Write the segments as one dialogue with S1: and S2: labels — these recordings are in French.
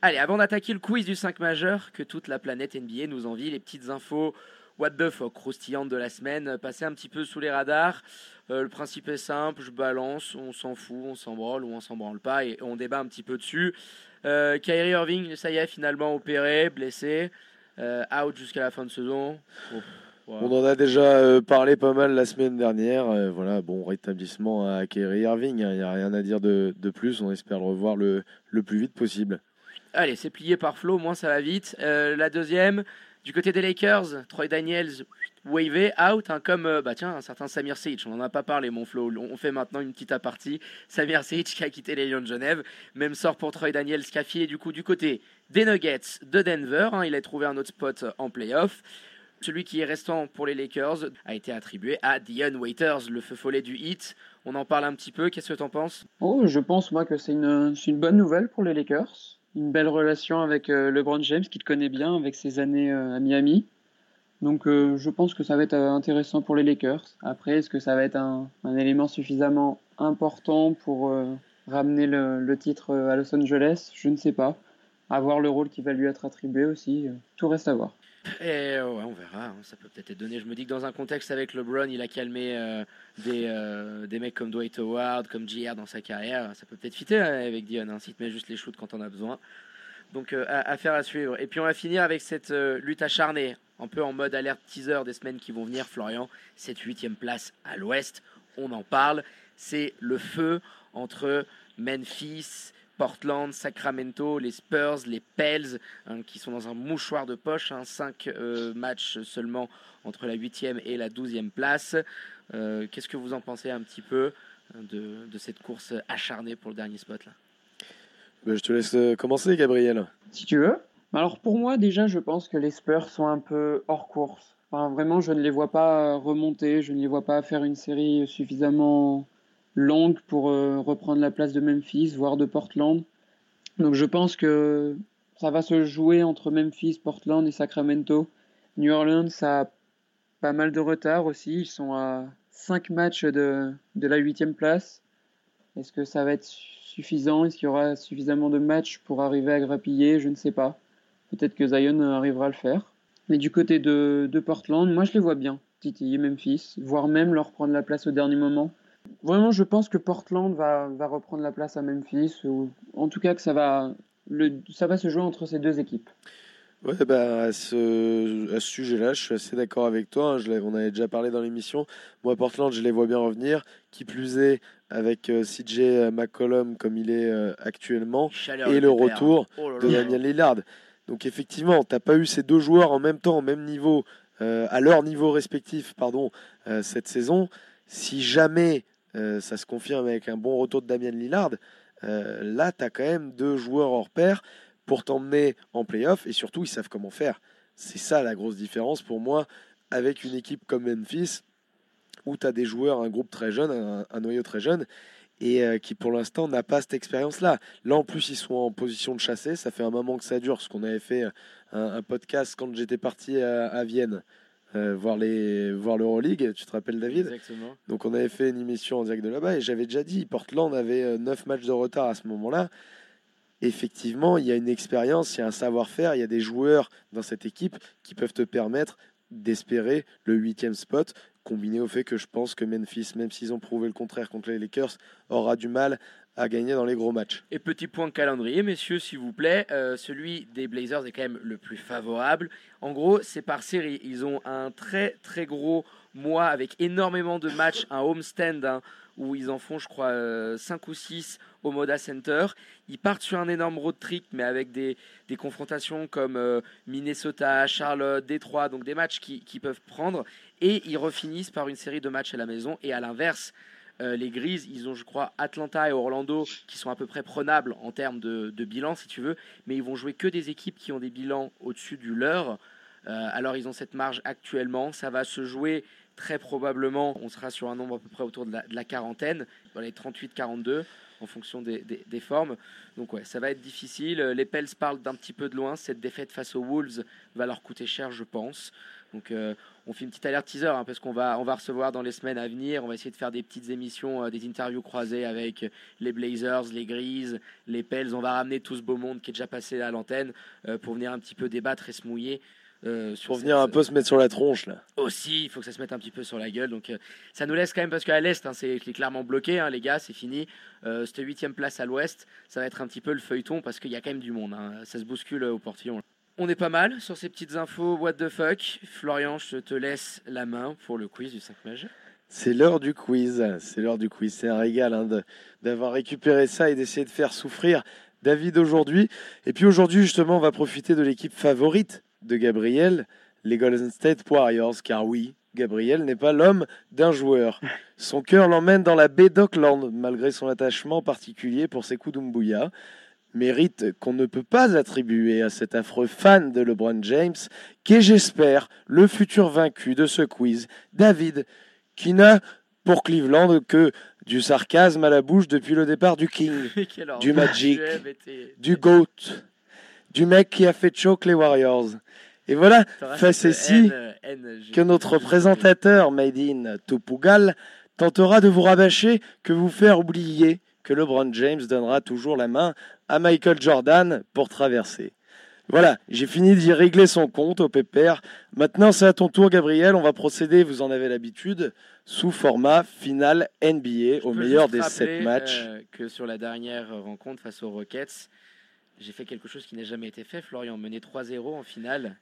S1: Allez, avant d'attaquer le quiz du 5 majeur, que toute la planète NBA nous envie, les petites infos what the fuck croustillantes de la semaine, passer un petit peu sous les radars. Euh, le principe est simple, je balance, on s'en fout, on s'en branle ou on s'en branle pas et on débat un petit peu dessus. Euh, Kyrie Irving, ça y est, finalement opéré, blessé, euh, out jusqu'à la fin de saison.
S2: On en a déjà parlé pas mal la semaine dernière. voilà, bon rétablissement à Kyrie Irving. Il hein, n'y a rien à dire de, plus. On espère le revoir le, le plus vite possible.
S1: Allez, c'est plié par Flo, moins ça va vite. la deuxième, du côté des Lakers, Troy Daniels wavé out, hein, comme euh, bah tiens, un certain Samir Seic. On n'en a pas parlé, mon Flo. On fait maintenant une petite apartie. Samir Seic qui a quitté les Lions de Genève. Même sort pour Troy Daniels qui a filé du coup du côté des Nuggets de Denver. Hein. il a trouvé un autre spot en playoff. Celui qui est restant pour les Lakers a été attribué à Dion Waiters, le feu follet du hit. On en parle un petit peu. Qu'est-ce que tu en penses?
S3: Oh, je pense moi que c'est une bonne nouvelle pour les Lakers une belle relation avec euh, LeBron James, qui te connaît bien avec ses années euh, à Miami. Donc euh, je pense que ça va être intéressant pour les Lakers. Après, est-ce que ça va être un, élément suffisamment important pour ramener le, titre à Los Angeles? Je ne sais pas. À voir le rôle qui va lui être attribué aussi. Tout reste à voir.
S1: Et ouais, on verra, hein. ça peut peut-être être donné. Je me dis que dans un contexte avec LeBron, il a calmé euh, des, euh, des mecs comme Dwight Howard, comme JR dans sa carrière. Ça peut peut-être fitter hein, avec Dion, hein, si te met juste les shoots quand on a besoin. Donc euh, affaire à, suivre. Et puis on va finir avec cette lutte acharnée, un peu en mode alerte teaser des semaines qui vont venir, Florian. Cette huitième place à l'ouest, on en parle. C'est le feu entre Memphis Portland, Sacramento, les Spurs, les Pels, hein, qui sont dans un mouchoir de poche. Hein, 5 euh, matchs seulement entre la 8e et la 12e place. Euh, qu'est-ce que vous en pensez un petit peu hein, de, cette course acharnée pour le dernier spot là?
S2: Bah, Je te laisse euh, commencer, Gabriel.
S3: Si tu veux. Alors pour moi, déjà, je pense que les Spurs sont un peu hors course. vraiment, je ne les vois pas remonter, je ne les vois pas faire une série suffisamment longue pour euh, reprendre la place de Memphis, voire de Portland. Donc je pense que ça va se jouer entre Memphis, Portland et Sacramento. New Orleans a pas mal de retard aussi. Ils sont à 5 matchs de, de la 8 place. Est-ce que ça va être suffisant? Est-ce qu'il y aura suffisamment de matchs pour arriver à grappiller? Je ne sais pas. Peut-être que Zion arrivera à le faire. Mais du côté de, de Portland, moi je les vois bien, titiller Memphis, voire même leur prendre la place au dernier moment. Vraiment, je pense que Portland va, va reprendre la place à Memphis, ou en tout cas que ça va, le, ça va se jouer entre ces deux équipes.
S2: Ouais, bah, à ce, à ce sujet-là, je suis assez d'accord avec toi. Hein. Je on avait déjà parlé dans l'émission. Moi, Portland, je les vois bien revenir. Qui plus est, avec euh, CJ McCollum comme il est euh, actuellement, et le retour oh de Daniel Lillard. Donc, effectivement, tu n'as pas eu ces deux joueurs en même temps, au même niveau, euh, à leur niveau respectif, pardon, cette saison. Si jamais euh, ça se confirme avec un bon retour de Damien Lillard. Euh, là, tu as quand même deux joueurs hors pair pour t'emmener en playoff et surtout, ils savent comment faire. C'est ça la grosse différence pour moi avec une équipe comme Memphis où tu as des joueurs, un groupe très jeune, un, noyau très jeune et euh, qui pour l'instant n'a pas cette expérience-là. Là, en plus, ils sont en position de chasser. Ça fait un moment que ça dure, parce qu'on avait fait un, podcast quand j'étais parti à Vienne euh, voir, les, voir l'Euroleague, tu te rappelles David?
S1: Exactement.
S2: Donc on avait fait une émission en direct de là-bas et j'avais déjà dit, Portland avait 9 euh, matchs de retard à ce moment-là. Effectivement, il y a une expérience, il y a un savoir-faire, il y a des joueurs dans cette équipe qui peuvent te permettre d'espérer le huitième spot, combiné au fait que je pense que Memphis, même s'ils ont prouvé le contraire contre les Lakers, aura du mal à gagner dans les gros matchs.
S1: Et petit point calendrier, messieurs, s'il vous plaît, euh, celui des Blazers est quand même le plus favorable. En gros, c'est par série. Ils ont un très très gros mois avec énormément de matchs, un homestand hein, où ils en font, je crois, 5 euh, ou 6 au Moda Center. Ils partent sur un énorme road trip, mais avec des, des confrontations comme euh, Minnesota, Charlotte, Détroit, donc des matchs qui, qui peuvent prendre. Et ils refinissent par une série de matchs à la maison. Et à l'inverse, euh, les Grises, ils ont, je crois, Atlanta et Orlando qui sont à peu près prenables en termes de, bilan, si tu veux, mais ils vont jouer que des équipes qui ont des bilans au-dessus du leur. Alors, ils ont cette marge actuellement. Ça va se jouer très probablement. On sera sur un nombre à peu près autour de la, quarantaine, dans les 38-42. en fonction des, des- formes. Donc ouais, ça va être difficile. Les Pels parlent d'un petit peu de loin. Cette défaite face aux Wolves va leur coûter cher, je pense. Donc euh, on fait une petite alerte teaser hein, parce qu'on va, on va recevoir dans les semaines à venir, on va essayer de faire des petites émissions, euh, des interviews croisées avec les Blazers, les Grises, les Pels. On va ramener tout ce beau monde qui est déjà passé à l'antenne euh, pour venir un petit peu débattre et se mouiller. Euh, sur
S2: Pour venir un peu se mettre sur la tronche là.
S1: aussi, il faut que ça se mette un petit peu sur la gueule. Donc euh, ça nous laisse quand même, parce qu'à l'Est, hein, c'est clairement bloqué, hein, les gars, c'est fini. Euh, cette huitième place à l'Ouest, ça va être un petit peu le feuilleton, parce qu'il y a quand même du monde. hein. Ça se bouscule euh, au portillon. On est pas mal sur ces petites infos, what the fuck. Florian, je te laisse la main pour le quiz du 5 mage.
S2: C'est l'heure du quiz. C'est l'heure du quiz. C'est un régal d'avoir récupéré ça et d'essayer de faire souffrir David aujourd'hui. Et puis aujourd'hui, justement, on va profiter de l'équipe favorite de Gabriel, les Golden State Warriors. Car oui, Gabriel n'est pas l'homme d'un joueur. Son cœur l'emmène dans la baie d'Auckland, malgré son attachement particulier pour ses coups d'Umbuya. Mérite qu'on ne peut pas attribuer à cet affreux fan de LeBron James, qu'est, j'espère, le futur vaincu de ce quiz, David qui n'a pour Cleveland que du sarcasme à la bouche depuis le départ du King. Du Magic. Du GOAT, du mec qui a fait choke les Warriors. Et voilà
S1: je-
S2: que notre présentateur Made in Topugal tentera de vous rabâcher, que vous faire oublier que LeBron James donnera toujours la main à Michael Jordan pour traverser. Voilà, j'ai fini d'y régler son compte au pépère. Maintenant, c'est à ton tour, Gabriel. On va procéder, vous en avez l'habitude, sous format final NBA,
S1: Je
S2: au meilleur des sept matchs.
S1: euh, que sur la dernière rencontre face aux Rockets, j'ai fait quelque chose qui n'a jamais été fait. Florian mené 3-0 en finale.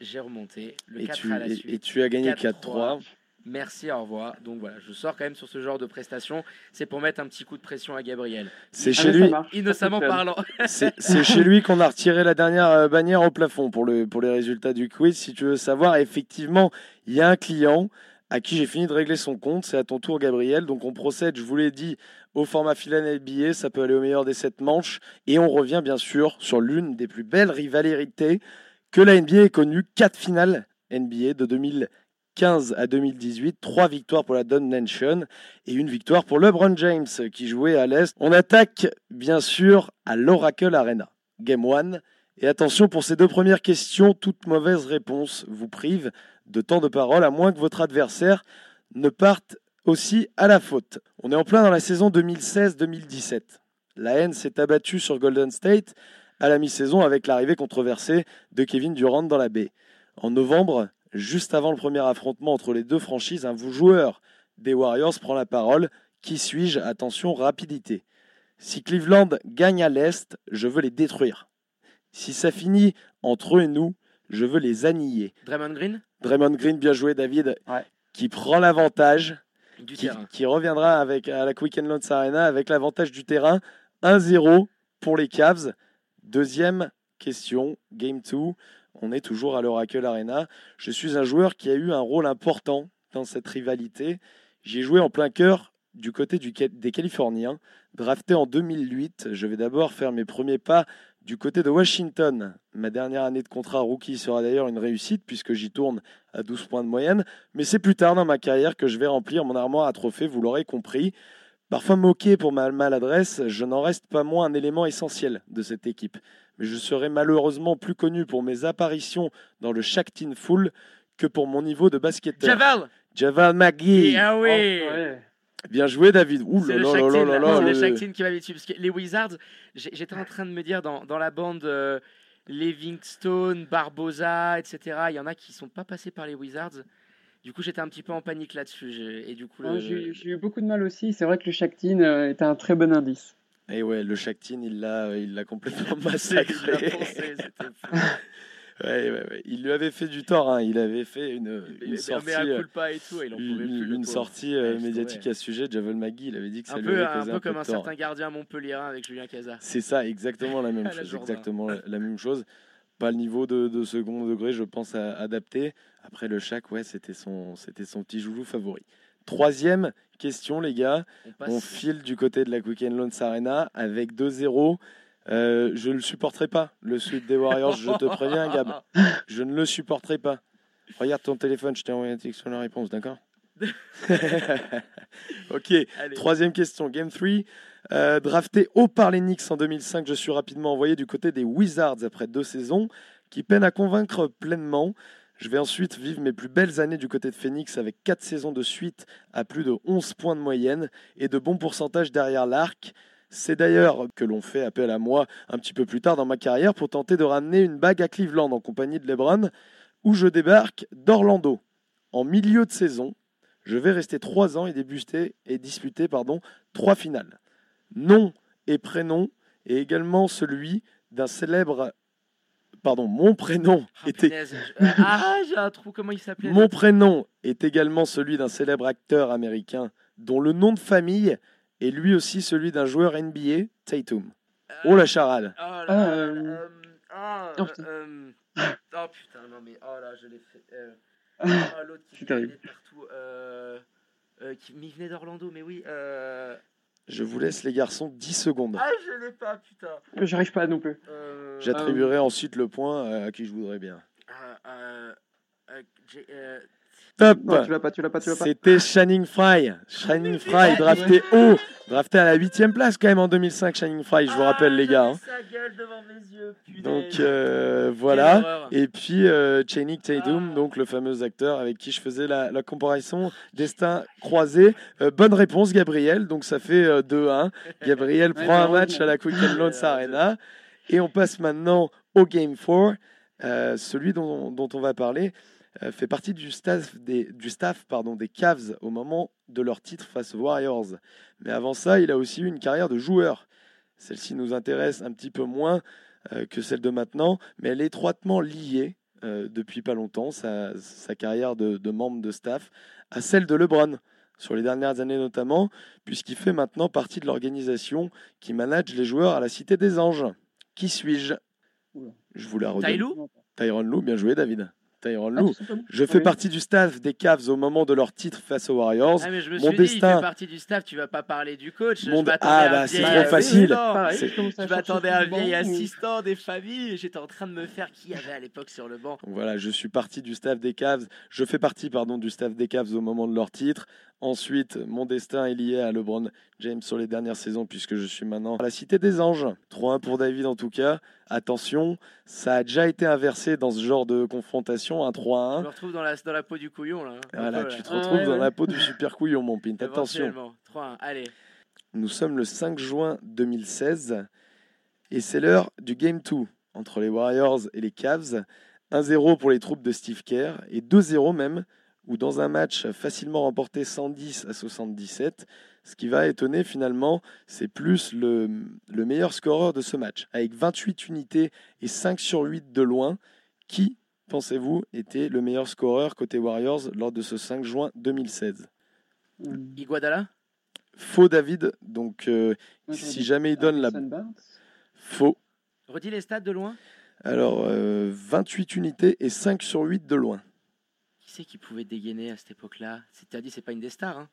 S1: J'ai remonté le
S2: et,
S1: 4
S2: tu,
S1: à la
S2: et-
S1: suite.
S2: et tu as gagné
S1: 4-3.
S2: 4-3.
S1: Merci, au revoir. Donc voilà, je sors quand même sur ce genre de prestations. C'est pour mettre un petit coup de pression à Gabriel.
S2: C'est
S3: Ah,
S2: chez lui.
S1: Innocemment parlant.
S2: c'est c'est chez lui qu'on a retiré la dernière euh, bannière au plafond pour, le, pour les résultats du quiz. Si tu veux savoir, effectivement, il y a un client à qui j'ai fini de régler son compte. C'est à ton tour, Gabriel. Donc on procède, je vous l'ai dit, au format final NBA. Ça peut aller au meilleur des sept manches. Et on revient bien sûr sur l'une des plus belles rivalités que la NBA ait connue. Quatre finales NBA de 2015 à 2018. Trois victoires pour la Don Nation et une victoire pour LeBron James qui jouait à l'Est. On attaque bien sûr à l'Oracle Arena. Game 1. Et attention pour ces deux premières questions, toute mauvaise réponse vous prive de temps de parole à moins que votre adversaire ne parte aussi à la faute. On est en plein dans la saison 2016-2017. La haine s'est abattue sur Golden State à la mi-saison avec l'arrivée controversée de Kevin Durant dans la baie. En novembre, juste avant le premier affrontement entre les deux franchises, un joueur des Warriors prend la parole. Qui suis-je? Attention, rapidité. Si Cleveland gagne à l'Est, je veux les détruire. Si ça finit entre eux et nous, je veux les annihiler.
S1: Draymond Green?
S2: Draymond Green, bien joué David,
S3: Ouais.
S2: qui prend l'avantage,
S1: du
S2: qui,
S1: terrain.
S2: qui reviendra avec, à la Quicken Loans Arena avec l'avantage du terrain. 1-0 pour les Cavs. Deuxième question, Game 2. On est toujours à l'Oracle Arena. Je suis un joueur qui a eu un rôle important dans cette rivalité. J'ai joué en plein cœur du côté du, des Californiens. Drafté en 2008, je vais d'abord faire mes premiers pas du côté de Washington. Ma dernière année de contrat rookie sera d'ailleurs une réussite puisque j'y tourne à 12 points de moyenne. Mais c'est plus tard dans ma carrière que je vais remplir mon armoire à trophées, vous l'aurez compris. Parfois moqué pour ma maladresse, je n'en reste pas moins un élément essentiel de cette équipe. Mais je serai malheureusement plus connu pour mes apparitions dans le Shaktin Full que pour mon niveau de basketteur.
S1: Javal
S2: Javal McGee.
S1: Ah oui
S3: Oh, ouais.
S2: Bien joué David. Ouh
S1: C'est
S2: là
S1: le
S2: là là
S1: Shaqtin,
S2: là
S1: là.
S2: là
S1: C'est le
S2: le-
S1: Shaqtin qui m'avait dessus. Parce que les Wizards, j'étais en train de me dire dans, dans la bande euh, Livingstone, Barbosa, etc. Il y en a qui sont pas passés par les Wizards. Du coup, j'étais un petit peu en panique là-dessus. J'ai- Et du coup,
S3: Non,
S1: le-
S3: J'ai eu beaucoup de mal aussi. C'est vrai que le Shaktin euh, était un très bon indice.
S2: Et ouais, le Shaktin, il l'a, il l'a complètement massacré.
S1: pensé, c'était fou.
S2: Ouais, ouais, ouais. Il lui avait fait du tort. hein. Il avait fait une, sortie,
S1: et tout. et
S2: une, sortie euh, médiatique à ce sujet. Javel Magui, il avait dit que ça
S1: Un
S2: lui
S1: peu,
S2: avait
S1: un
S2: causé
S1: peu
S2: un peu
S1: comme un certain gardien Montpellier avec Julien Cazard.
S2: C'est ça, exactement la même chose. Exactement la, même chose. Pas le niveau de, de second degré, je pense, à adapter. Après le Shaq, ouais, c'était son, c'était son petit joujou favori. Troisième question, les gars.
S1: On.
S2: On file du côté de la Quicken Loans Arena avec 2-0. Euh, je ne le supporterai pas, le sud des Warriors, je te préviens, Gab. Je ne le supporterai pas. Regarde ton téléphone, je t'ai envoyé un texte sur la réponse, d'accord Ok,
S1: Allez.
S2: troisième question, Game 3. Euh, drafté haut par les Knicks en 2005, je suis rapidement envoyé du côté des Wizards après deux saisons, qui peinent à convaincre pleinement. Je vais ensuite vivre mes plus belles années du côté de Phoenix avec quatre saisons de suite à plus de 11 points de moyenne et de bons pourcentages derrière l'arc. C'est d'ailleurs que l'on fait appel à moi un petit peu plus tard dans ma carrière pour tenter de ramener une bague à Cleveland en compagnie de LeBron, où je débarque d'Orlando. En milieu de saison, je vais rester trois ans et, débuter, et disputer pardon, trois finales. Nom et prénom et également celui d'un célèbre pardon, mon prénom
S1: Ah,
S2: était
S1: punaise, je- euh, ah, j'ai un trou, comment il s'appelait
S2: mon prénom est également celui d'un célèbre acteur américain dont le nom de famille est lui aussi celui d'un joueur NBA, Tatum. Oh la charade.
S1: Oh là
S3: Ah, euh,
S1: euh, ah,
S3: oh, putain.
S1: euh, oh putain, non mais oh là, je l'ai fait. euh, oh, L'autre qui venait partout. Euh, euh, qui il venait d'Orlando, mais oui. Euh...
S2: Je vous laisse les garçons 10 secondes.
S1: Ah, je l'ai pas, putain.
S3: J'arrive pas non plus.
S1: Euh,
S2: J'attribuerai ensuite le point à qui je voudrais bien.
S1: Euh, euh, euh, euh,
S2: Top
S3: Non, tu l'as pas, tu l'as pas, tu l'as pas.
S2: C'était Shining Fry. Shining Fry, drafté haut. Drafté à la 8 place quand même en 2005, Shining Fry, je vous
S1: ah,
S2: rappelle les gars. hein.
S1: sa gueule devant mes yeux.
S2: Donc euh, voilà. Et puis euh, Channing Tatum,
S1: Ah.
S2: donc le fameux acteur avec qui je faisais la, la comparaison destin croisé. Euh, bonne réponse Gabriel, donc ça fait euh, 2-1. Gabriel
S3: Ouais,
S2: prend un match à la Quicken Loans
S1: Euh,
S2: Arena. Et on passe maintenant au Game 4. Euh, celui dont, dont on va parler euh, fait partie du staff, des, du staff pardon, des Cavs au moment de leur titre face aux Warriors. Mais avant ça, il a aussi eu une carrière de joueur. Celle-ci nous intéresse un petit peu moins euh, que celle de maintenant, mais elle est étroitement liée euh, depuis pas longtemps, sa, sa carrière de, de membre de staff, à celle de LeBron, sur les dernières années notamment, puisqu'il fait maintenant partie de l'organisation qui manage les joueurs à la Cité des Anges. Qui suis-je? Je vous la redonne. Tyronn Lou, bien joué David. Tyronn
S3: Ah,
S2: Lou. Je fais
S3: Oui.
S2: partie du staff des Cavs au moment de leur titre face aux Warriors.
S1: Ah, mais je me
S2: Mon
S1: suis dit, il
S2: destin-
S1: fait partie du staff, tu vas pas parler du coach.
S2: Mon
S1: Je
S2: Ah,
S1: à un
S2: bah, c'est
S1: vieil
S2: trop facile.
S3: je
S1: m'attendais à un vieil assistant des familles j'étais en train de me faire qui y avait à l'époque sur le banc.
S2: Voilà, je suis parti du staff des Cavs. Je fais partie, pardon, du staff des Cavs au moment de leur titre. Ensuite, mon destin est lié à LeBron James sur les dernières saisons puisque je suis maintenant à la Cité des Anges. 3-1 pour David en tout cas. Attention, ça a déjà été inversé dans ce genre de confrontation, un
S1: Je
S2: 3-1.
S1: me retrouve dans la, dans la peau du couillon là.
S2: Voilà,
S1: peu,
S2: tu
S1: là.
S2: te
S3: Ah,
S2: retrouves
S3: ouais,
S2: dans
S3: ouais.
S2: la peau du super couillon, mon pint. Attention.
S1: Éventuellement. 3-1, allez.
S2: Nous sommes le 5 juin 2016 et c'est l'heure du Game 2 entre les Warriors et les Cavs. 1-0 pour les troupes de Steve Kerr et 2-0 même, ou dans un match facilement remporté 110 à 77. Ce qui va étonner finalement, c'est plus le, le meilleur scoreur de ce match, avec 28 unités et 5 sur 8 de loin. Qui, pensez-vous, était le meilleur scoreur côté Warriors lors de ce 5 juin 2016
S3: Hum,
S1: Iguadala
S2: Faux David, donc euh, si jamais il donne la. Faux.
S1: Redis les stats de loin.
S2: Alors, euh, 28 unités et 5 sur 8 de loin.
S1: Qui c'est qui pouvait dégainer à cette époque-là? C'est-à-dire, c'est pas une des stars, hein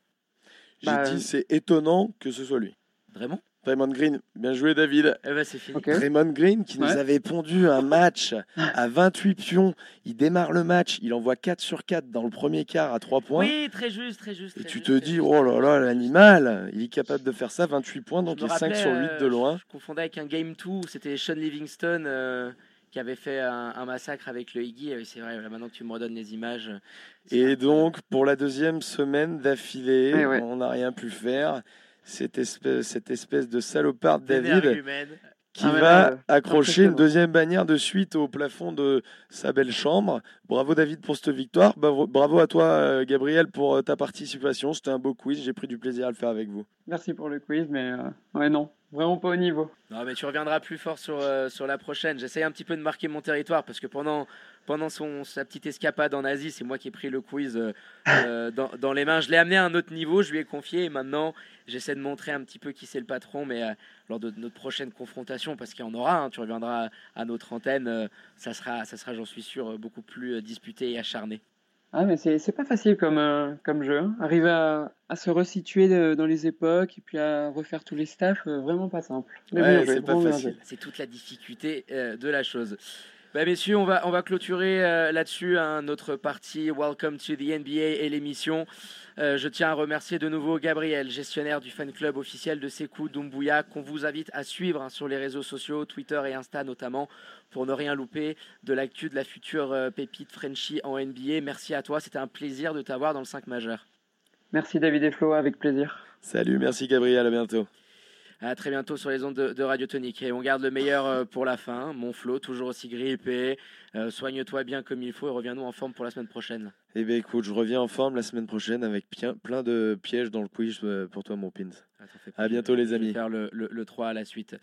S2: J'ai
S3: Bah,
S2: dit, c'est étonnant que ce soit lui.
S1: Vraiment?
S2: Draymond Green, bien joué David.
S1: Eh ben, c'est fini.
S3: Ok.
S2: Draymond Green qui nous avait pondu un match à 28 pions. Il démarre le match, il envoie 4 sur 4 dans le premier quart à 3 points.
S1: Oui, très juste, très juste.
S2: et
S1: très
S2: tu
S1: juste,
S2: te dis,
S1: juste.
S2: oh là là, l'animal, il est capable de faire ça, 28 points, donc il est 5
S1: rappelais,
S2: sur 8 de
S1: euh,
S2: loin.
S1: Je, je confondais avec un Game 2 où c'était Sean Livingston euh, qui avait fait un, un massacre avec le Iggy. Et C'est vrai, maintenant que tu me redonnes les images.
S2: Et donc, pour la deuxième semaine d'affilée,
S3: Ouais, ouais.
S2: on n'a rien pu faire. Cette espèce, cette espèce de salopard David qui
S3: Ah
S2: va accrocher une deuxième bannière de suite au plafond de sa belle chambre. Bravo David pour cette victoire. Bravo, bravo à toi euh, Gabriel pour euh, ta participation. C'était un beau quiz. J'ai pris du plaisir à le faire avec vous.
S3: Merci pour le quiz, mais euh, ouais, non, vraiment pas au niveau.
S1: Non, mais tu reviendras plus fort sur, euh, sur la prochaine. J'essaye un petit peu de marquer mon territoire parce que pendant, pendant son, sa petite escapade en Asie, c'est moi qui ai pris le quiz euh, euh, dans, dans les mains. Je l'ai amené à un autre niveau, je lui ai confié et maintenant j'essaie de montrer un petit peu qui c'est le patron. Mais lors de notre prochaine confrontation, parce qu'il y en aura, hein, tu reviendras à notre antenne, ça sera, ça sera j'en suis sûr, beaucoup plus disputé et acharné.
S3: Ah, mais c'est c'est pas facile comme, euh, comme jeu. hein. Arriver à, à se resituer de- dans les époques et puis à refaire tous les staffs, euh, vraiment pas simple. Mais
S2: Ouais,
S3: bien joué,
S2: c'est pas
S3: vraiment bien
S2: facile.
S3: joué.
S1: C'est toute la difficulté euh, de la chose. Bah, messieurs, on va, on va clôturer euh, là-dessus hein, notre partie Welcome to the NBA et l'émission. Euh, je tiens à remercier de nouveau Gabriel, gestionnaire du fan club officiel de Sekou Doumbouya, qu'on vous invite à suivre hein, sur les réseaux sociaux, Twitter et Insta notamment, pour ne rien louper de l'actu de la future euh, pépite Frenchie en NBA. Merci à toi, c'était un plaisir de t'avoir dans le 5 majeur.
S3: Merci David et Flo, avec plaisir.
S2: Salut, merci Gabriel, à bientôt.
S1: À très bientôt sur les ondes de, Radio Tonique. Et on garde le meilleur euh, pour la fin. Mon Flo, toujours aussi grippé. Euh, soigne-toi bien comme il faut et reviens-nous en forme pour la semaine prochaine.
S2: Eh bien, écoute, je reviens en forme la semaine prochaine avec plein de pièges dans le quiz euh, pour toi, mon Pins. À ah, bientôt, les amis.
S1: faire le, le 3 à la suite.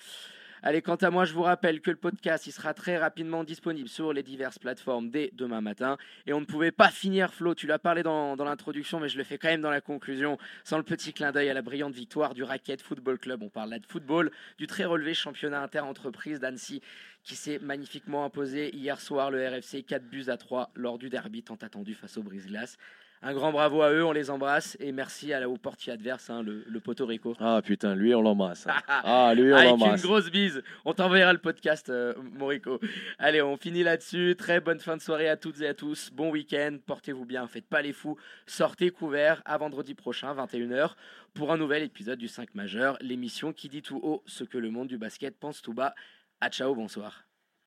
S1: Allez, quant à moi, je vous rappelle que le podcast il sera très rapidement disponible sur les diverses plateformes dès demain matin. Et on ne pouvait pas finir, Flo, tu l'as parlé dans, dans l'introduction, mais je le fais quand même dans la conclusion, sans le petit clin d'œil à la brillante victoire du Racket Football Club. On parle là de football, du très relevé championnat inter-entreprise d'Annecy qui s'est magnifiquement imposé hier soir le RFC 4 buts à 3 lors du derby tant attendu face au Brise-Glace. Un grand bravo à eux, on les embrasse et merci à la, au portier adverse, hein, le, le Porto Rico.
S2: Ah putain, lui on l'embrasse. Hein. ah lui on l'embrasse.
S1: Avec une grosse bise. On t'enverra le podcast, euh, Morico. Allez, on finit là-dessus. Très bonne fin de soirée à toutes et à tous. Bon week-end. Portez-vous bien. Faites pas les fous. Sortez couverts à vendredi prochain, 21h, pour un nouvel épisode du 5 majeur, l'émission qui dit tout haut ce que le monde du basket pense tout bas. À ciao, bonsoir.